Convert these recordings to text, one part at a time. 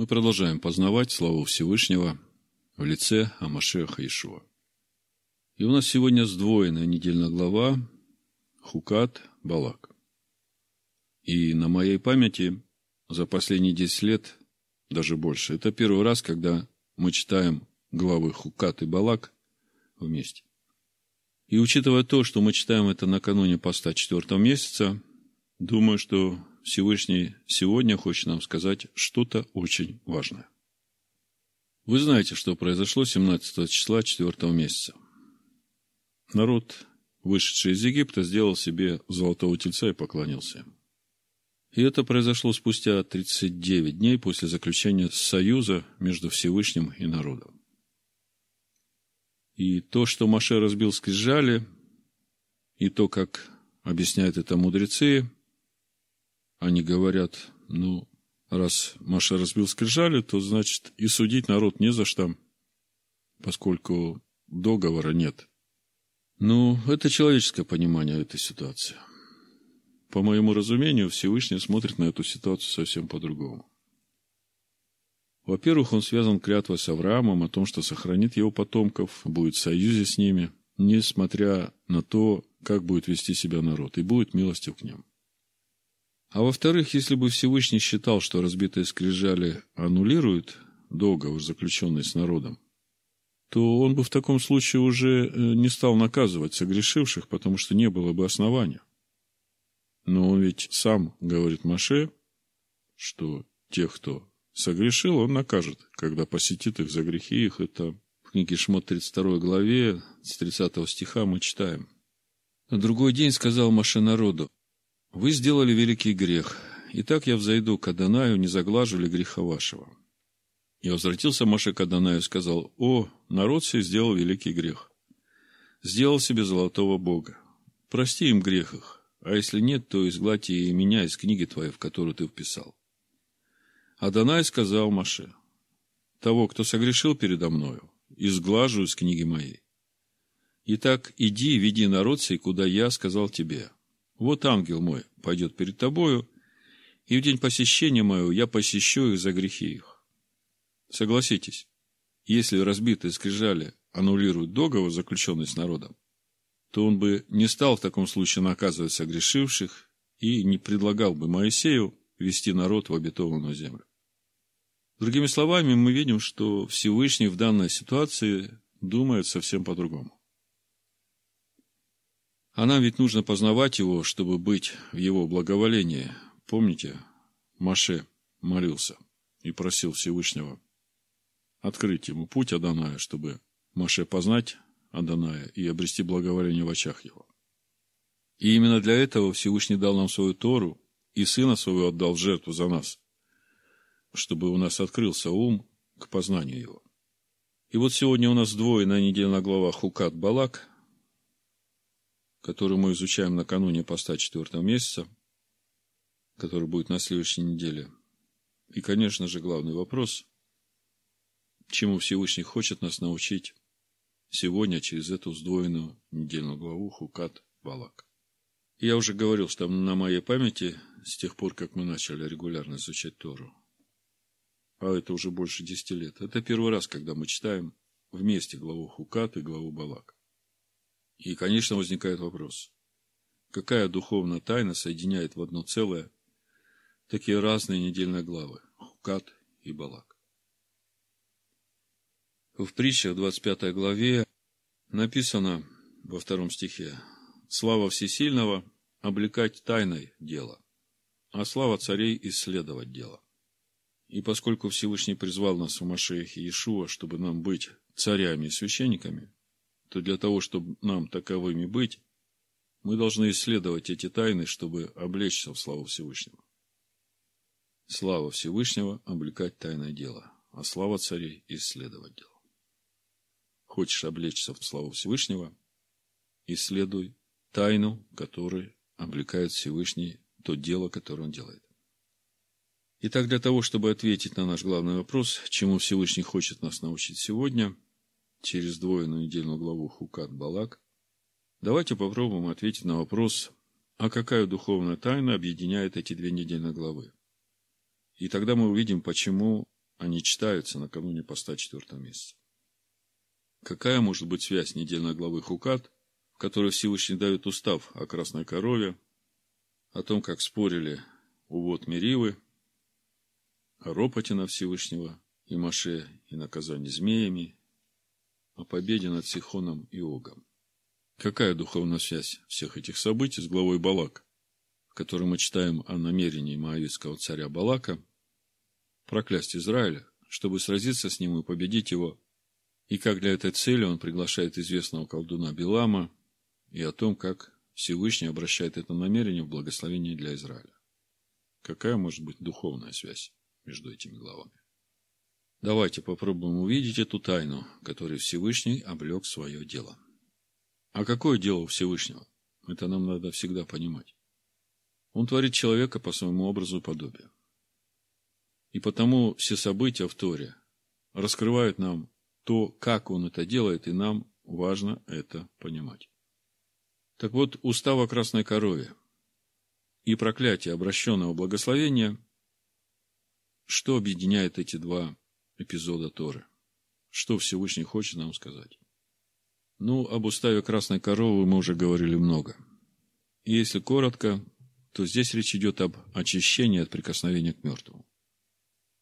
Мы продолжаем познавать славу Всевышнего в лице Амашеха Ишуа. И у нас сегодня сдвоенная недельная глава Хукат Балак. И на моей памяти за последние 10 лет, даже больше, это первый раз, когда мы читаем главы Хукат и Балак вместе. И учитывая то, что мы читаем это накануне поста четвертого месяца, думаю, что Всевышний сегодня хочет нам сказать что-то очень важное. Вы знаете, что произошло 17 числа четвертого месяца. Народ, вышедший из Египта, сделал себе золотого тельца и поклонился им. И это произошло спустя 39 дней после заключения союза между Всевышним и народом. И то, что Маше разбил скрижали, и то, как объясняют это мудрецы, они говорят, ну, раз Маша разбил скрижали, то значит и судить народ не за что, поскольку договора нет. Ну, это человеческое понимание этой ситуации. По моему разумению, Всевышний смотрит на эту ситуацию совсем по-другому. Во-первых, он связан клятвой с Авраамом о том, что сохранит его потомков, будет в союзе с ними, несмотря на то, как будет вести себя народ, и будет милостив к ним. А во-вторых, если бы Всевышний считал, что разбитые скрижали аннулируют договор, заключенный с народом, то он бы в таком случае уже э, не стал наказывать согрешивших, потому что не было бы основания. Но он ведь сам говорит Маше, что тех, кто согрешил, он накажет, когда посетит их за грехи их. Это в книге Шмот 32 главе, с 30 стиха мы читаем. На другой день сказал Маше народу, вы сделали великий грех. Итак, я взойду к Адонаю, не заглажу ли греха вашего? И возвратился Маше к Адонаю и сказал, О, народ сей сделал великий грех. Сделал себе золотого Бога. Прости им грех их, а если нет, то изгладьте и меня из книги твоей, в которую ты вписал. Адонай сказал Маше, того, кто согрешил передо мною, изглажу из книги моей. Итак, иди, веди народ сей, куда я сказал тебе, вот ангел мой пойдет перед тобою, и в день посещения моего я посещу их за грехи их. Согласитесь, если разбитые скрижали аннулируют договор, заключенный с народом, то он бы не стал в таком случае наказывать согрешивших и не предлагал бы Моисею вести народ в обетованную землю. Другими словами, мы видим, что Всевышний в данной ситуации думает совсем по-другому. А нам ведь нужно познавать его, чтобы быть в его благоволении. Помните, Маше молился и просил Всевышнего открыть ему путь Аданая, чтобы Маше познать Аданая и обрести благоволение в очах его. И именно для этого Всевышний дал нам свою Тору и Сына Своего отдал жертву за нас, чтобы у нас открылся ум к познанию его. И вот сегодня у нас двое недельная глава Хукат Балак, которую мы изучаем накануне поста четвертого месяца, который будет на следующей неделе. И, конечно же, главный вопрос, чему Всевышний хочет нас научить сегодня через эту сдвоенную недельную главу Хукат Балак. Я уже говорил, что на моей памяти, с тех пор, как мы начали регулярно изучать Тору, а это уже больше десяти лет, это первый раз, когда мы читаем вместе главу Хукат и главу Балак. И, конечно, возникает вопрос, какая духовная тайна соединяет в одно целое такие разные недельные главы – Хукат и Балак. В притчах 25 главе написано во втором стихе «Слава всесильного – облекать тайной дело, а слава царей – исследовать дело». И поскольку Всевышний призвал нас в Машеихе Иешуа, чтобы нам быть царями и священниками, то для того, чтобы нам таковыми быть, мы должны исследовать эти тайны, чтобы облечься в славу Всевышнего. Слава Всевышнего – облекать тайное дело, а слава царей – исследовать дело. Хочешь облечься в славу Всевышнего – исследуй тайну, которую облекает Всевышний, то дело, которое он делает. Итак, для того, чтобы ответить на наш главный вопрос, чему Всевышний хочет нас научить сегодня – через двойную недельную главу Хукат Балак, давайте попробуем ответить на вопрос, а какая духовная тайна объединяет эти две недельные главы. И тогда мы увидим, почему они читаются накануне поста четвертого месяца. Какая может быть связь недельной главы Хукат, в которой Всевышний дает устав о красной корове, о том, как спорили увод Меривы, о ропоте на Всевышнего и Маше, и наказании змеями, о победе над Сихоном и Огом. Какая духовная связь всех этих событий с главой Балак, в которой мы читаем о намерении Моавитского царя Балака проклясть Израиля, чтобы сразиться с ним и победить его, и как для этой цели он приглашает известного колдуна Билама, и о том, как Всевышний обращает это намерение в благословение для Израиля. Какая может быть духовная связь между этими главами? Давайте попробуем увидеть эту тайну, которой Всевышний облег свое дело. А какое дело у Всевышнего? Это нам надо всегда понимать. Он творит человека по своему образу и подобию. И потому все события в Торе раскрывают нам то, как он это делает, и нам важно это понимать. Так вот, устав о красной корове и проклятие обращенного благословения, что объединяет эти два эпизода Торы? Что Всевышний хочет нам сказать? Ну, об уставе красной коровы мы уже говорили много. И если коротко, то здесь речь идет об очищении от прикосновения к мертвому.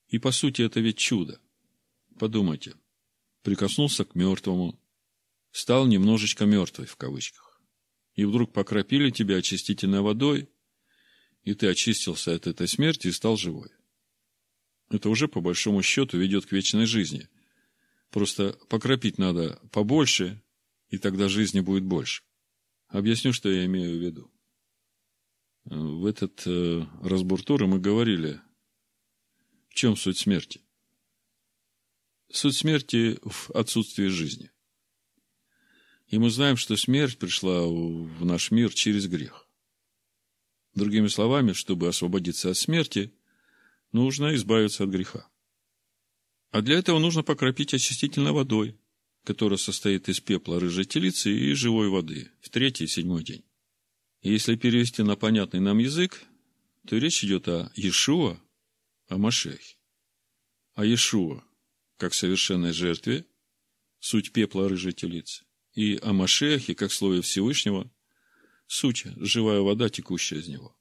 И по сути это ведь чудо. Подумайте, прикоснулся к мертвому, стал немножечко мертвый в кавычках, и вдруг покропили тебя очистительной водой, и ты очистился от этой смерти и стал живой. Это уже по большому счету ведет к вечной жизни. Просто покропить надо побольше, и тогда жизни будет больше. Объясню, что я имею в виду. В этот э, разбор Торы мы говорили чем суть смерти? Суть смерти в отсутствии жизни. И мы знаем, что смерть пришла в наш мир через грех. Другими словами, чтобы освободиться от смерти, нужно избавиться от греха. А для этого нужно покропить очистительной водой, которая состоит из пепла рыжей телицы и живой воды в третий и седьмой день. Если перевести на понятный нам язык, то речь идет о Иешуа, о Машехе. А Иешуа, как совершенной жертве, суть пепла рыжей телицы, и о Машехе, как слове Всевышнего, суть – живая вода, текущая из него.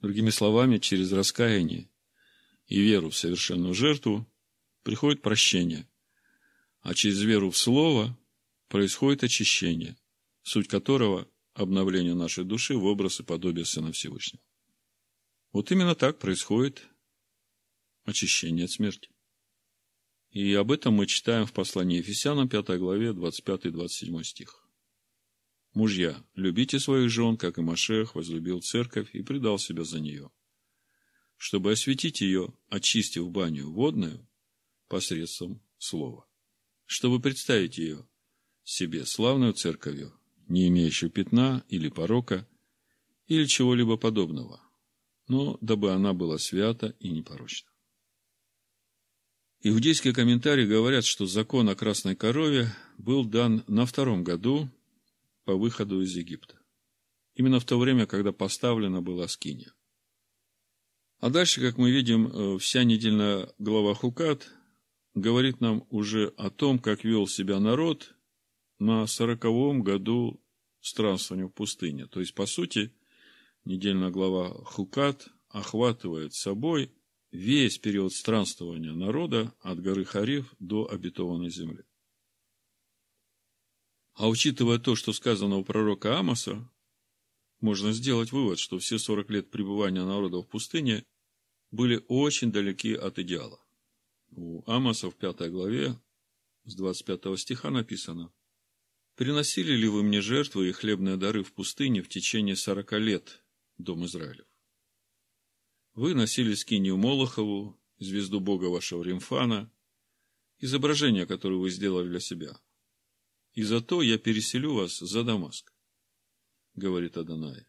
Другими словами, через раскаяние и веру в совершенную жертву приходит прощение, а через веру в Слово происходит очищение, суть которого – обновление нашей души в образ и подобие Сына Всевышнего. Вот именно так происходит очищение от смерти. И об этом мы читаем в послании Ефесянам, 5 главе, 25-27 стих. Мужья, любите своих жен, как и Машех возлюбил церковь и предал себя за нее, чтобы осветить ее, очистив баню водную посредством слова, чтобы представить ее себе славную церковью, не имеющую пятна или порока, или чего-либо подобного, но дабы она была свята и непорочна. Иудейские комментарии говорят, что закон о красной корове был дан на втором году по выходу из Египта. Именно в то время, когда поставлена была скиния. А дальше, как мы видим, э, вся недельная глава Хукат говорит нам уже о том, как вел себя народ на сороковом году странствования в пустыне. То есть, по сути, недельная глава Хукат охватывает собой весь период странствования народа от горы Хариф до обетованной земли. А учитывая то, что сказано у пророка Амоса, можно сделать вывод, что все 40 лет пребывания народа в пустыне были очень далеки от идеала. У Амоса в 5 главе с 25 стиха написано «Приносили ли вы мне жертвы и хлебные дары в пустыне в течение 40 лет, Дом Израилев? Вы носили скинию Молохову, звезду Бога вашего Римфана, изображение, которое вы сделали для себя. И зато я переселю вас за Дамаск, говорит Адонай.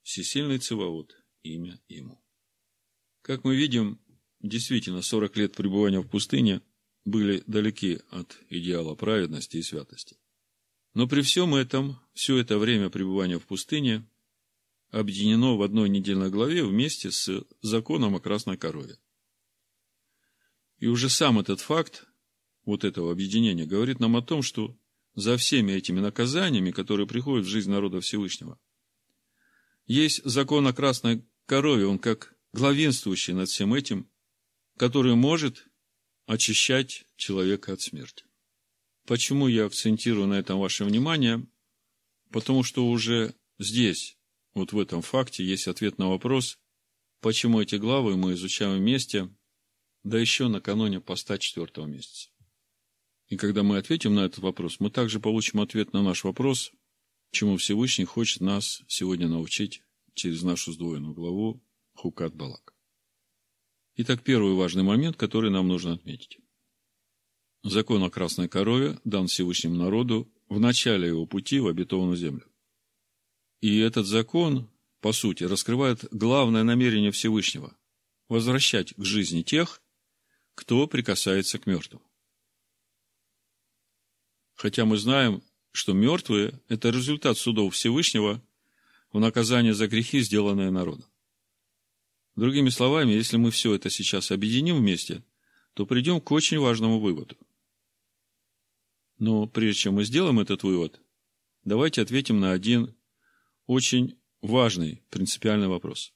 Всесильный Циваот, имя ему. Как мы видим, действительно, 40 лет пребывания в пустыне были далеки от идеала праведности и святости. Но при всем этом, все это время пребывания в пустыне, объединено в одной недельной главе вместе с законом о красной корове. И уже сам этот факт вот этого объединения говорит нам о том, что за всеми этими наказаниями, которые приходят в жизнь народа Всевышнего, есть закон о красной корове, он как главенствующий над всем этим, который может очищать человека от смерти. Почему я акцентирую на этом ваше внимание? Потому что уже здесь, вот в этом факте, есть ответ на вопрос, почему эти главы мы изучаем вместе, да еще накануне поста четвертого месяца. И когда мы ответим на этот вопрос, мы также получим ответ на наш вопрос, чему Всевышний хочет нас сегодня научить через нашу сдвоенную главу Хукат Балак. Итак, первый важный момент, который нам нужно отметить. Закон о красной корове дан Всевышнему народу в начале его пути в обетованную землю. И этот закон, по сути, раскрывает главное намерение Всевышнего – возвращать к жизни тех, кто прикасается к мертвым. Хотя мы знаем, что мертвые – это результат судов Всевышнего в наказание за грехи, сделанные народом. Другими словами, если мы все это сейчас объединим вместе, то придем к очень важному выводу. Но прежде чем мы сделаем этот вывод, давайте ответим на один очень важный принципиальный вопрос.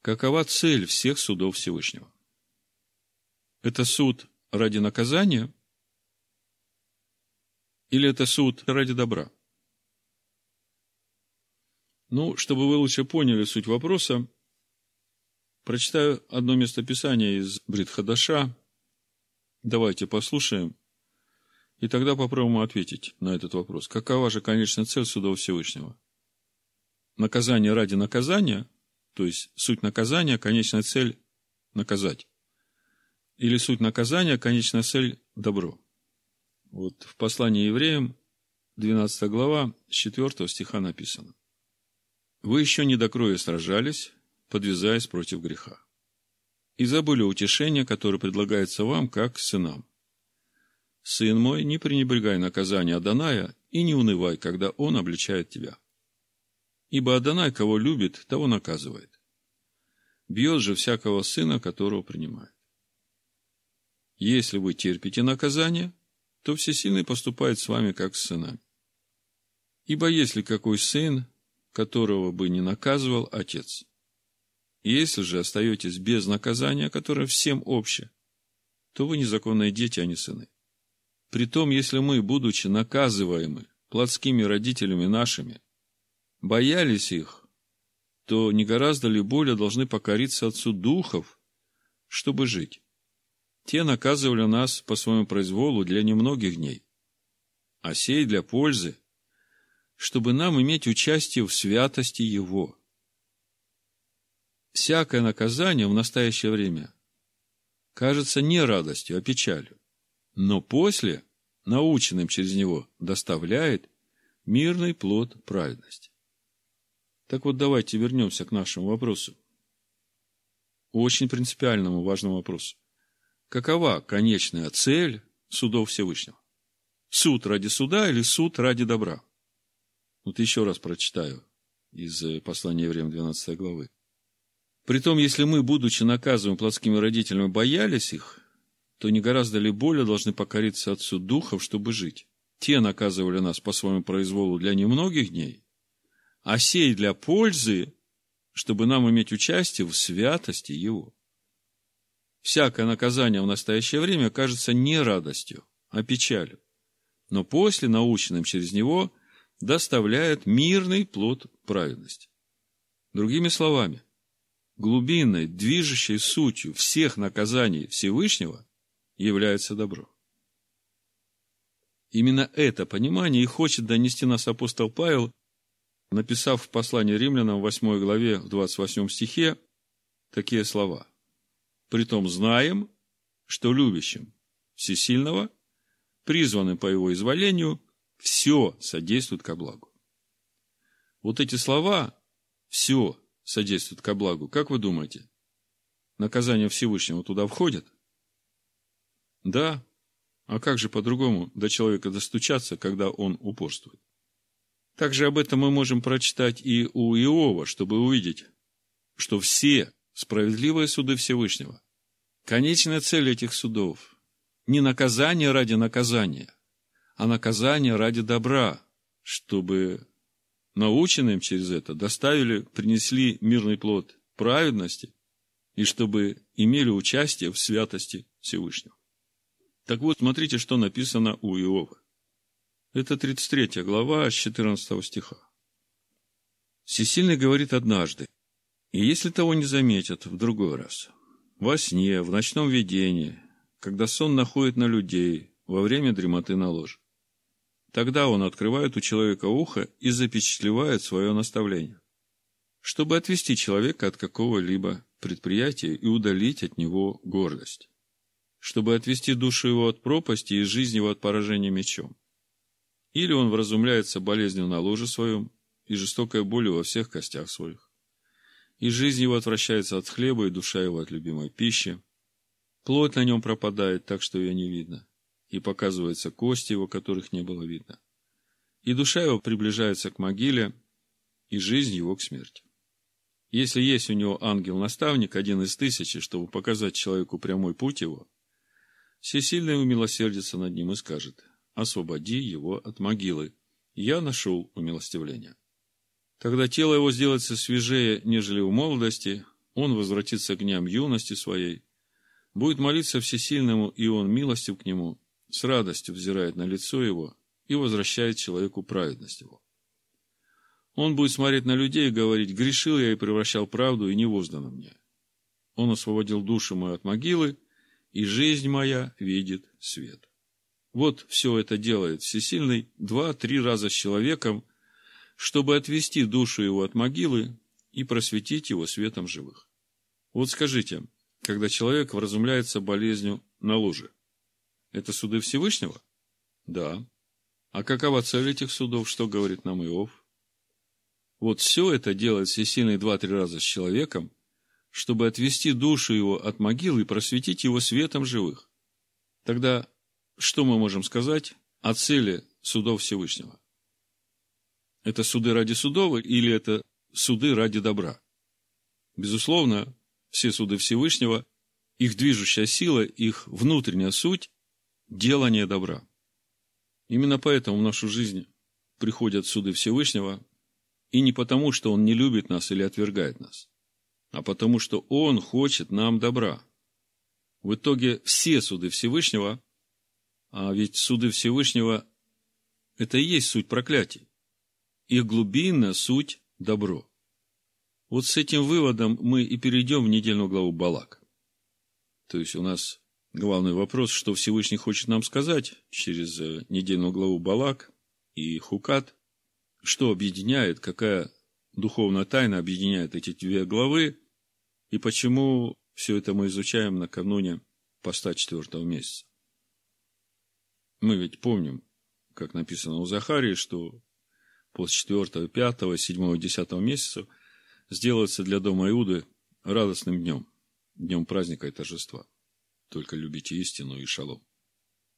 Какова цель всех судов Всевышнего? Это суд ради наказания или это суд ради добра? Ну, чтобы вы лучше поняли суть вопроса, прочитаю одно местописание из Бритхадаша. Давайте послушаем, и тогда попробуем ответить на этот вопрос. Какова же конечная цель суда Всевышнего? Наказание ради наказания, то есть суть наказания, конечная цель – наказать. Или суть наказания, конечная цель – добро. Вот в послании евреям, 12 глава, с 4 стиха написано. «Вы еще не до кроя сражались, подвязаясь против греха, и забыли утешение, которое предлагается вам, как сынам. Сын мой, не пренебрегай наказание Аданая и не унывай, когда он обличает тебя. Ибо Адонай, кого любит, того наказывает. Бьет же всякого сына, которого принимает. Если вы терпите наказание, то всесильный поступает с вами, как с сынами. Ибо если какой сын, которого бы не наказывал отец, если же остаетесь без наказания, которое всем обще, то вы незаконные дети, а не сыны. Притом, если мы, будучи наказываемы плотскими родителями нашими, боялись их, то не гораздо ли более должны покориться Отцу Духов, чтобы жить? Те наказывали нас по своему произволу для немногих дней, а сей для пользы, чтобы нам иметь участие в святости Его. Всякое наказание в настоящее время кажется не радостью, а печалью но после, наученным через него, доставляет мирный плод праведности. Так вот, давайте вернемся к нашему вопросу. Очень принципиальному важному вопросу. Какова конечная цель судов Всевышнего? Суд ради суда или суд ради добра? Вот еще раз прочитаю из послания Евреям 12 главы. Притом, если мы, будучи наказываем плотскими родителями, боялись их, то не гораздо ли более должны покориться Отцу Духов, чтобы жить? Те наказывали нас по своему произволу для немногих дней, а сей для пользы, чтобы нам иметь участие в святости Его. Всякое наказание в настоящее время кажется не радостью, а печалью, но после, наученным через него, доставляет мирный плод праведности. Другими словами, глубинной, движущей сутью всех наказаний Всевышнего является добро. Именно это понимание и хочет донести нас апостол Павел, написав в послании римлянам в 8 главе, в 28 стихе, такие слова. «Притом знаем, что любящим всесильного, призванным по его изволению, все содействует ко благу». Вот эти слова «все содействует ко благу», как вы думаете, наказание Всевышнего туда входит – да, а как же по-другому до человека достучаться, когда он упорствует? Также об этом мы можем прочитать и у Иова, чтобы увидеть, что все справедливые суды Всевышнего Конечная цель этих судов – не наказание ради наказания, а наказание ради добра, чтобы наученным через это доставили, принесли мирный плод праведности и чтобы имели участие в святости Всевышнего. Так вот, смотрите, что написано у Иова. Это 33 глава с 14 стиха. Всесильный говорит однажды, и если того не заметят в другой раз, во сне, в ночном видении, когда сон находит на людей, во время дремоты на ложе, тогда он открывает у человека ухо и запечатлевает свое наставление, чтобы отвести человека от какого-либо предприятия и удалить от него гордость, чтобы отвести душу его от пропасти и жизнь его от поражения мечом. Или он вразумляется болезнью на ложе своем и жестокой болью во всех костях своих. И жизнь его отвращается от хлеба, и душа его от любимой пищи. Плоть на нем пропадает так, что ее не видно, и показываются кости его, которых не было видно. И душа его приближается к могиле, и жизнь его к смерти. Если есть у него ангел-наставник, один из тысячи, чтобы показать человеку прямой путь его, всесильный умилосердится над ним и скажет, освободи его от могилы. Я нашел умилостивление. Тогда тело его сделается свежее, нежели в молодости, он возвратится к дням юности своей, будет молиться всесильному, и он милостив к нему, с радостью взирает на лицо его и возвращает человеку праведность его. Он будет смотреть на людей и говорить, грешил я и превращал правду, и не воздано мне. Он освободил душу мою от могилы, и жизнь моя видит свет. Вот все это делает всесильный два-три раза с человеком, чтобы отвести душу его от могилы и просветить его светом живых. Вот скажите, когда человек вразумляется болезнью на луже, это суды Всевышнего? Да. А какова цель этих судов, что говорит нам Иов? Вот все это делает всесильный два-три раза с человеком, чтобы отвести душу его от могилы и просветить его светом живых. Тогда что мы можем сказать о цели судов Всевышнего? Это суды ради судов или это суды ради добра? Безусловно, все суды Всевышнего, их движущая сила, их внутренняя суть – делание добра. Именно поэтому в нашу жизнь приходят суды Всевышнего, и не потому, что Он не любит нас или отвергает нас, а потому, что Он хочет нам добра. В итоге все суды Всевышнего, а ведь суды Всевышнего – это и есть суть проклятий их глубинная суть – добро. Вот с этим выводом мы и перейдем в недельную главу Балак. То есть у нас главный вопрос, что Всевышний хочет нам сказать через э, недельную главу Балак и Хукат, что объединяет, какая духовная тайна объединяет эти две главы, и почему все это мы изучаем накануне поста четвертого месяца. Мы ведь помним, как написано у Захарии, что после 4, 5, 7, 10 месяца сделается для дома Иуды радостным днем, днем праздника и торжества. Только любите истину и шалом.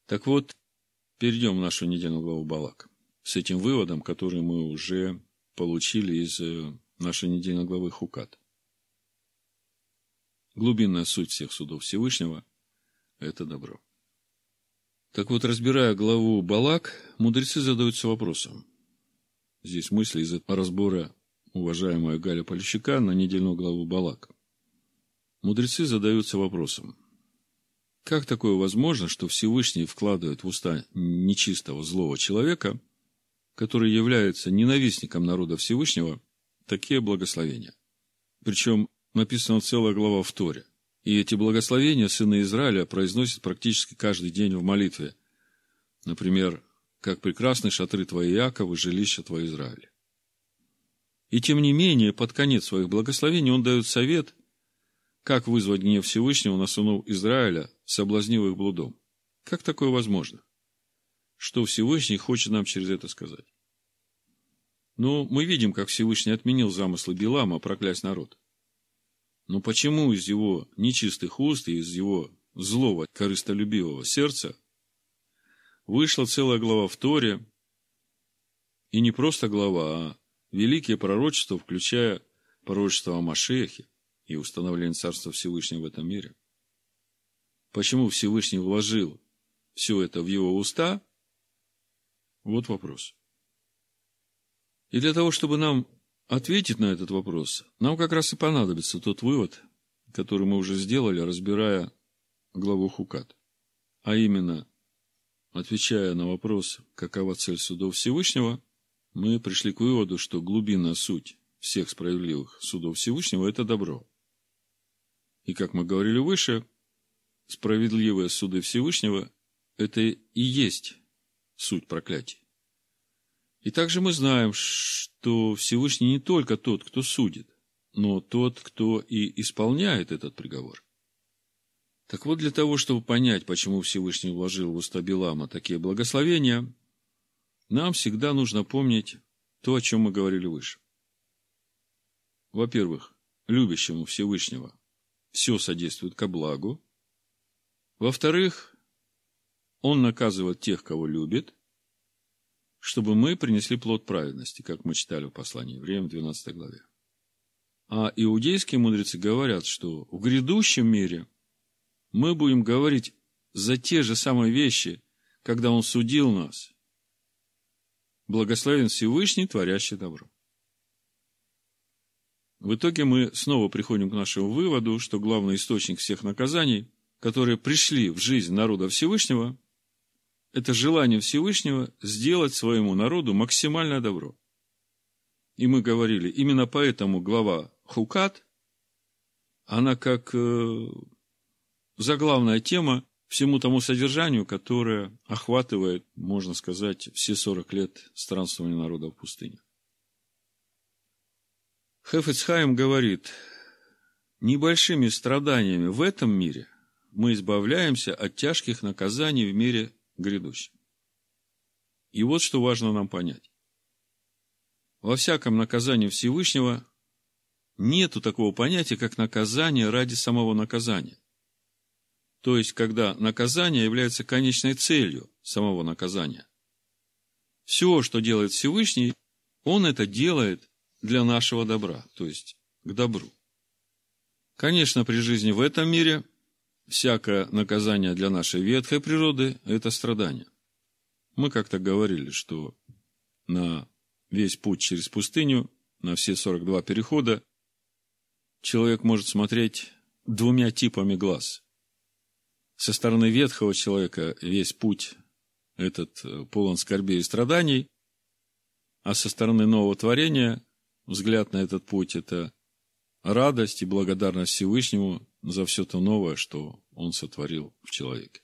Так вот, перейдем в нашу недельную главу Балак с этим выводом, который мы уже получили из э, нашей недельной главы Хукат. Глубинная суть всех судов Всевышнего – это добро. Так вот, разбирая главу Балак, мудрецы задаются вопросом – Здесь мысли из разбора уважаемого Галя Полищука на недельную главу Балак. Мудрецы задаются вопросом, как такое возможно, что Всевышний вкладывает в уста нечистого злого человека, который является ненавистником народа Всевышнего, такие благословения? Причем написана целая глава в Торе. И эти благословения сыны Израиля произносят практически каждый день в молитве. Например, как прекрасны шатры твои, Иаков, и жилища твои, Израиль. И тем не менее, под конец своих благословений он дает совет, как вызвать гнев Всевышнего на сынов Израиля, соблазнив их блудом. Как такое возможно? Что Всевышний хочет нам через это сказать? Ну, мы видим, как Всевышний отменил замыслы Билама проклясть народ. Но почему из его нечистых уст и из его злого, корыстолюбивого сердца вышла целая глава в Торе, и не просто глава, а великие пророчества, включая пророчество о Машехе и установление Царства Всевышнего в этом мире. почему Всевышний вложил все это в его уста, вот вопрос. И для того, чтобы нам ответить на этот вопрос, нам как раз и понадобится тот вывод, который мы уже сделали, разбирая главу Хукат. А именно, отвечая на вопрос, какова цель судов Всевышнего, мы пришли к выводу, что глубинная суть всех справедливых судов Всевышнего – это добро. И, как мы говорили выше, справедливые суды Всевышнего – это и есть суть проклятий. И также мы знаем, что Всевышний не только тот, кто судит, но тот, кто и исполняет этот приговор. Так вот, для того, чтобы понять, почему Всевышний вложил в уста Билама такие благословения, нам всегда нужно помнить то, о чем мы говорили выше. Во-первых, любящему Всевышнего все содействует ко благу. Во-вторых, он наказывает тех, кого любит – чтобы мы принесли плод праведности, как мы читали в послании Евреям в 12 главе. А иудейские мудрецы говорят, что в грядущем мире мы будем говорить за те же самые вещи, когда Он судил нас. Благословен Всевышний, творящий добро. В итоге мы снова приходим к нашему выводу, что главный источник всех наказаний, которые пришли в жизнь народа Всевышнего, это желание Всевышнего сделать своему народу максимальное добро. И мы говорили, именно поэтому глава Хукат, она как э, заглавная тема всему тому содержанию, которое охватывает, можно сказать, все 40 лет странствования народа в пустыне. Хефецхайм говорит, небольшими страданиями в этом мире мы избавляемся от тяжких наказаний в мире грядущем. И вот что важно нам понять. Во всяком наказании Всевышнего нету такого понятия, как наказание ради самого наказания. То есть, когда наказание является конечной целью самого наказания. Все, что делает Всевышний, Он это делает для нашего добра, то есть к добру. Конечно, при жизни в этом мире всякое наказание для нашей ветхой природы – это страдание. Мы как-то говорили, что на весь путь через пустыню, на все 42 перехода, человек может смотреть двумя типами глаз. Со стороны ветхого человека весь путь этот э, полон скорбей и страданий, а со стороны нового творения взгляд на этот путь – это радость и благодарность Всевышнему за все то новое, что Он сотворил в человеке.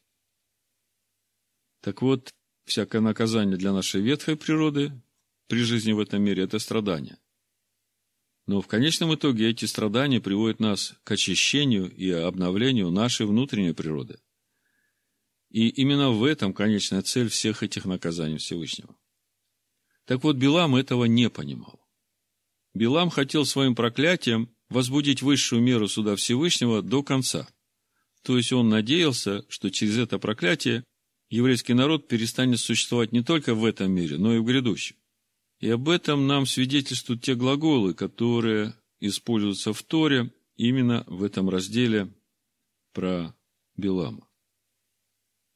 Так вот, всякое наказание для нашей ветхой природы при жизни в этом мире – это страдания. Но в конечном итоге эти страдания приводят нас к очищению и обновлению нашей внутренней природы. И именно в этом конечная цель всех этих наказаний Всевышнего. Так вот, Билам этого не понимал. Билам хотел своим проклятием возбудить высшую меру суда Всевышнего до конца. То есть он надеялся, что через это проклятие еврейский народ перестанет существовать не только в этом мире, но и в грядущем. И об этом нам свидетельствуют те глаголы, которые используются в Торе именно в этом разделе про Билама.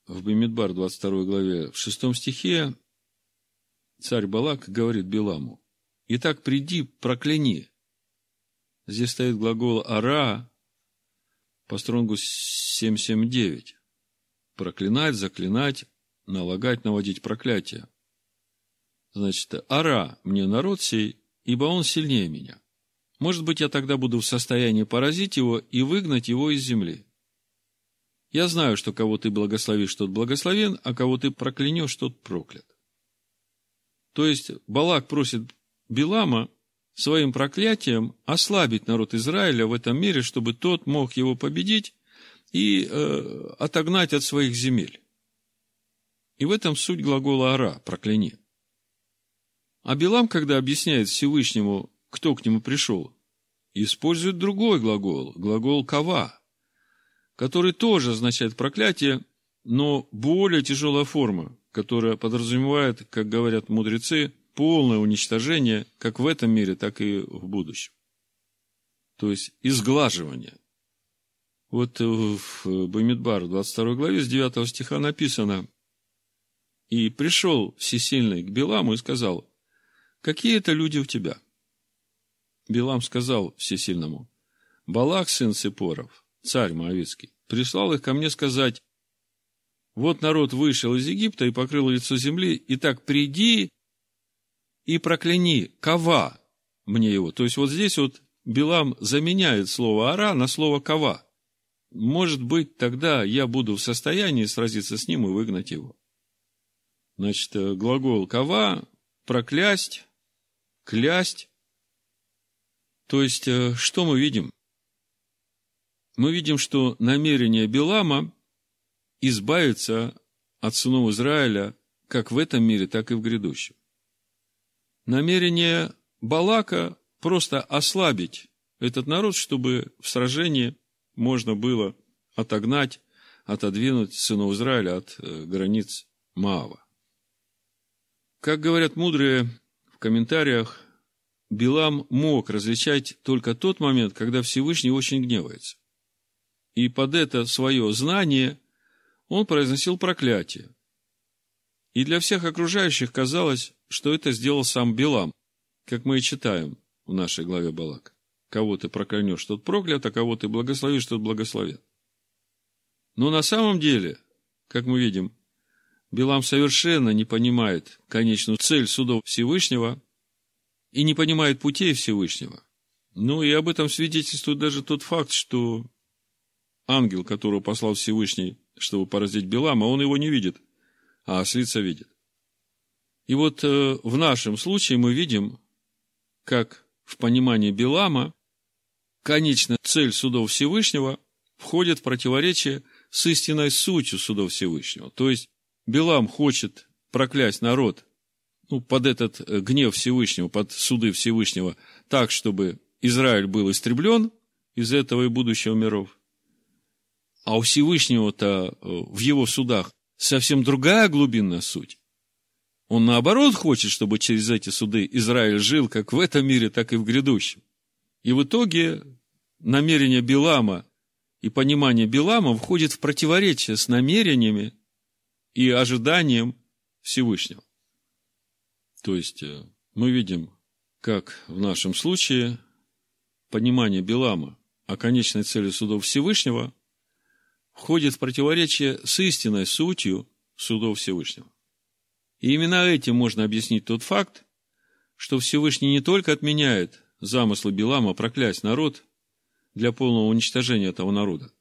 В Бемидбар 22 главе в 6 стихе царь Балак говорит Биламу, «Итак, приди, прокляни, Здесь стоит глагол «ара» по стронгу 779. Проклинать, заклинать, налагать, наводить проклятие. Значит, «ара мне народ сей, ибо он сильнее меня». Может быть, я тогда буду в состоянии поразить его и выгнать его из земли. Я знаю, что кого ты благословишь, тот благословен, а кого ты проклянешь, тот проклят. То есть, Балак просит Билама своим проклятием ослабить народ Израиля в этом мире, чтобы тот мог его победить и э, отогнать от своих земель. И в этом суть глагола «ара» – «прокляни». А Билам, когда объясняет Всевышнему, кто к нему пришел, использует другой глагол, глагол «кава», который тоже означает проклятие, но более тяжелая форма, которая подразумевает, как говорят мудрецы, полное уничтожение как в этом мире, так и в будущем. То есть изглаживание. Вот в Бамидбар, 22 главе, с 9 стиха написано, «И пришел всесильный к Беламу и сказал, какие это люди у тебя?» Белам сказал всесильному, «Балак, сын Сепоров, царь Моавицкий, прислал их ко мне сказать, вот народ вышел из Египта и покрыл лицо земли, и так приди и прокляни кова мне его. То есть вот здесь вот Билам заменяет слово ара на слово кова. Может быть, тогда я буду в состоянии сразиться с ним и выгнать его. Значит, э, глагол кава – проклясть, клясть. То есть, э, что мы видим? Мы видим, что намерение Билама избавиться от сынов Израиля как в этом мире, так и в грядущем. Намерение Балака просто ослабить этот народ, чтобы в сражении можно было отогнать, отодвинуть сынов Израиля от э, границ Маава. Как говорят мудрые комментариях, Билам мог различать только тот момент, когда Всевышний очень гневается. И под это свое знание он произносил проклятие. И для всех окружающих казалось, что это сделал сам Билам, как мы и читаем в нашей главе Балак. Кого ты проклянешь, тот проклят, а кого ты благословишь, тот благословен. Но на самом деле, как мы видим, Билам совершенно не понимает конечную цель судов Всевышнего и не понимает путей Всевышнего. Ну и об этом свидетельствует даже тот факт, что ангел, которого послал Всевышний чтобы поразить Билама, он его не видит, а ослица видит. И вот э, в нашем случае мы видим, как в понимании Билама конечная цель судов Всевышнего входит в противоречие с истинной сутью судов Всевышнего. То есть Билам хочет проклясть народ ну, под этот э, гнев Всевышнего, под суды Всевышнего, так, чтобы Израиль был истреблен из этого и будущего миров. А у Всевышнего-то э, в его судах совсем другая глубинная суть. Он наоборот хочет, чтобы через эти суды Израиль жил как в этом мире, так и в грядущем. И в итоге намерение Билама и понимание Билама входит в противоречие с намерениями и ожиданием Всевышнего. То есть э, мы видим, как в нашем случае понимание Билама о конечной цели судов Всевышнего – входит в противоречие с истинной сутью судов Всевышнего. И именно этим можно объяснить тот факт, что Всевышний не только отменяет замыслы Билама проклясть народ для полного уничтожения этого народа,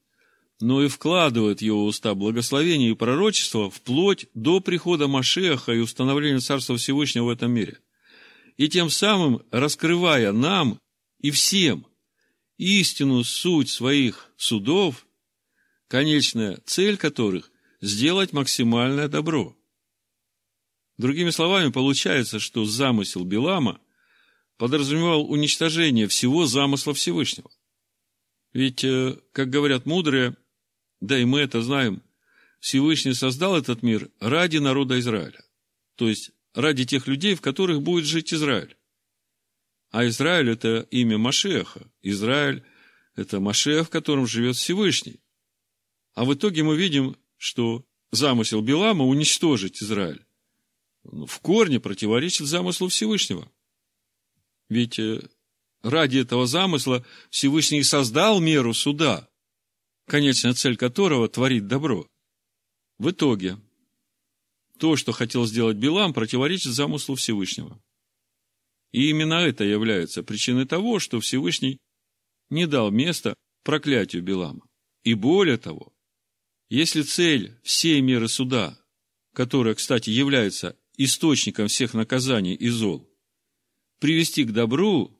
но и вкладывает его уста благословение и пророчество вплоть до прихода Машеха и установления Царства Всевышнего в этом мире. И тем самым раскрывая нам и всем истину суть своих судов конечная цель которых – сделать максимальное добро. Другими словами, получается, что замысел Билама подразумевал уничтожение всего замысла Всевышнего. Ведь, э, как говорят мудрые, да и мы это знаем, Всевышний создал этот мир ради народа Израиля. То есть, ради тех людей, в которых будет жить Израиль. А Израиль – это имя Машеха. Израиль – это Машех, в котором живет Всевышний. А в итоге мы видим, что замысел Билама уничтожить Израиль в корне противоречит замыслу Всевышнего. Ведь э, ради этого замысла Всевышний создал меру суда, конечная цель которого – творить добро. В итоге, то, что хотел сделать Билам, противоречит замыслу Всевышнего. И именно это является причиной того, что Всевышний не дал места проклятию Билама. И более того, если цель всей меры суда, которая, кстати, является источником всех наказаний и зол, привести к добру,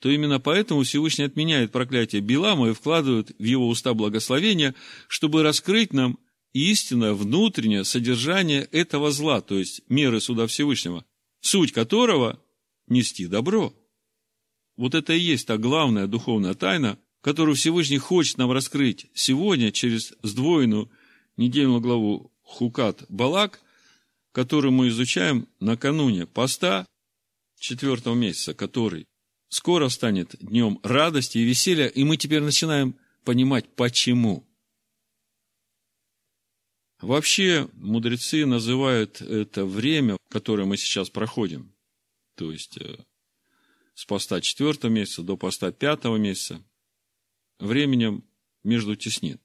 то именно поэтому Всевышний отменяет проклятие Билама и вкладывает в его уста благословения, чтобы раскрыть нам истинное внутреннее содержание этого зла, то есть меры суда Всевышнего, суть которого – нести добро. Вот это и есть та главная духовная тайна, которую Всевышний хочет нам раскрыть сегодня через сдвоенную недельную главу Хукат Балак, которую мы изучаем накануне поста четвертого месяца, который скоро станет днем радости и веселья, и мы теперь начинаем понимать, почему. Вообще, мудрецы называют это время, которое мы сейчас проходим, то есть э, с поста четвертого месяца до поста пятого месяца, временем между теснин.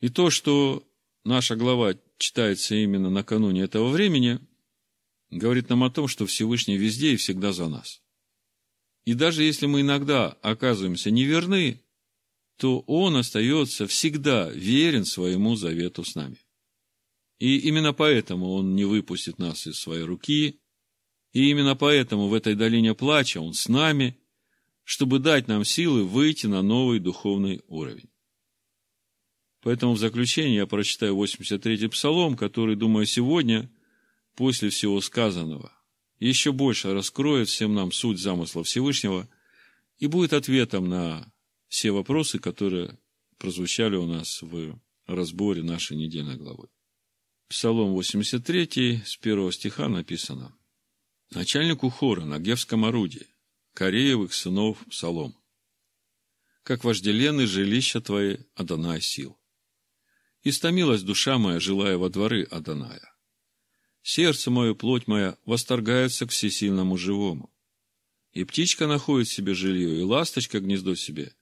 И то, что наша глава читается именно накануне этого времени, говорит нам о том, что Всевышний везде и всегда за нас. И даже если мы иногда оказываемся неверны, то Он остается всегда верен своему завету с нами. И именно поэтому Он не выпустит нас из своей руки, и именно поэтому в этой долине плача Он с нами, чтобы дать нам силы выйти на новый духовный уровень. Поэтому в заключение я прочитаю 83-й псалом, который, думаю, сегодня, после всего сказанного, еще больше раскроет всем нам суть замысла Всевышнего и будет ответом на все вопросы, которые прозвучали у нас в разборе нашей недельной главы. Псалом 83, с первого стиха написано. Начальнику хора на Гевском орудии, Кореевых сынов Псалом. Как вожделенны жилища твои, Адонай сил. Истомилась душа моя, желая во дворы Адоная. Сердце мое, плоть моя, восторгается к всесильному живому. И птичка находит себе жилье, и ласточка гнездо себе,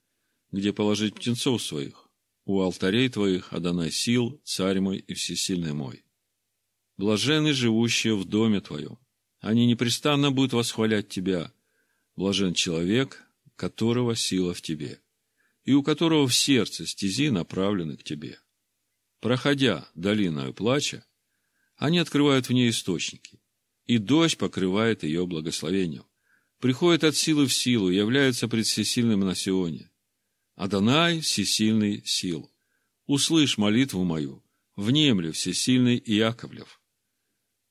где положить птенцов своих. У алтарей твоих, Адонай сил, царь мой и всесильный мой. Блажены живущие в доме твоем. Они непрестанно будут восхвалять тебя. Блажен человек, которого сила в тебе, и у которого в сердце стези направлены к тебе. Проходя долиною плача, они открывают в ней источники, и дождь покрывает ее благословением. Приходят от силы в силу, являются пред всесильным на Сионе. Адонай, всесильный сил, услышь молитву мою, внемли всесильный Иаковлев.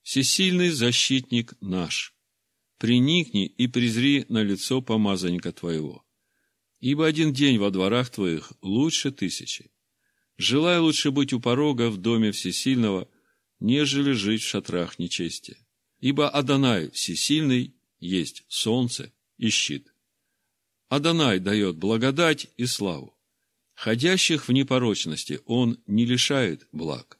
Всесильный защитник наш, приникни и презри на лицо помазанника твоего. Ибо один день во дворах твоих лучше тысячи. Желай лучше быть у порога в доме всесильного, нежели жить в шатрах нечести. Ибо Адонай всесильный есть солнце и щит. Адонай дает благодать и славу. Ходящих в непорочности он не лишает благ.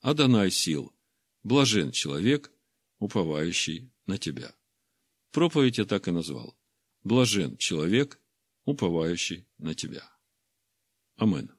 Адонай сил. Блажен человек, уповающий на тебя. Проповедь я так и назвал. Блажен человек, уповающий на тебя. Амин.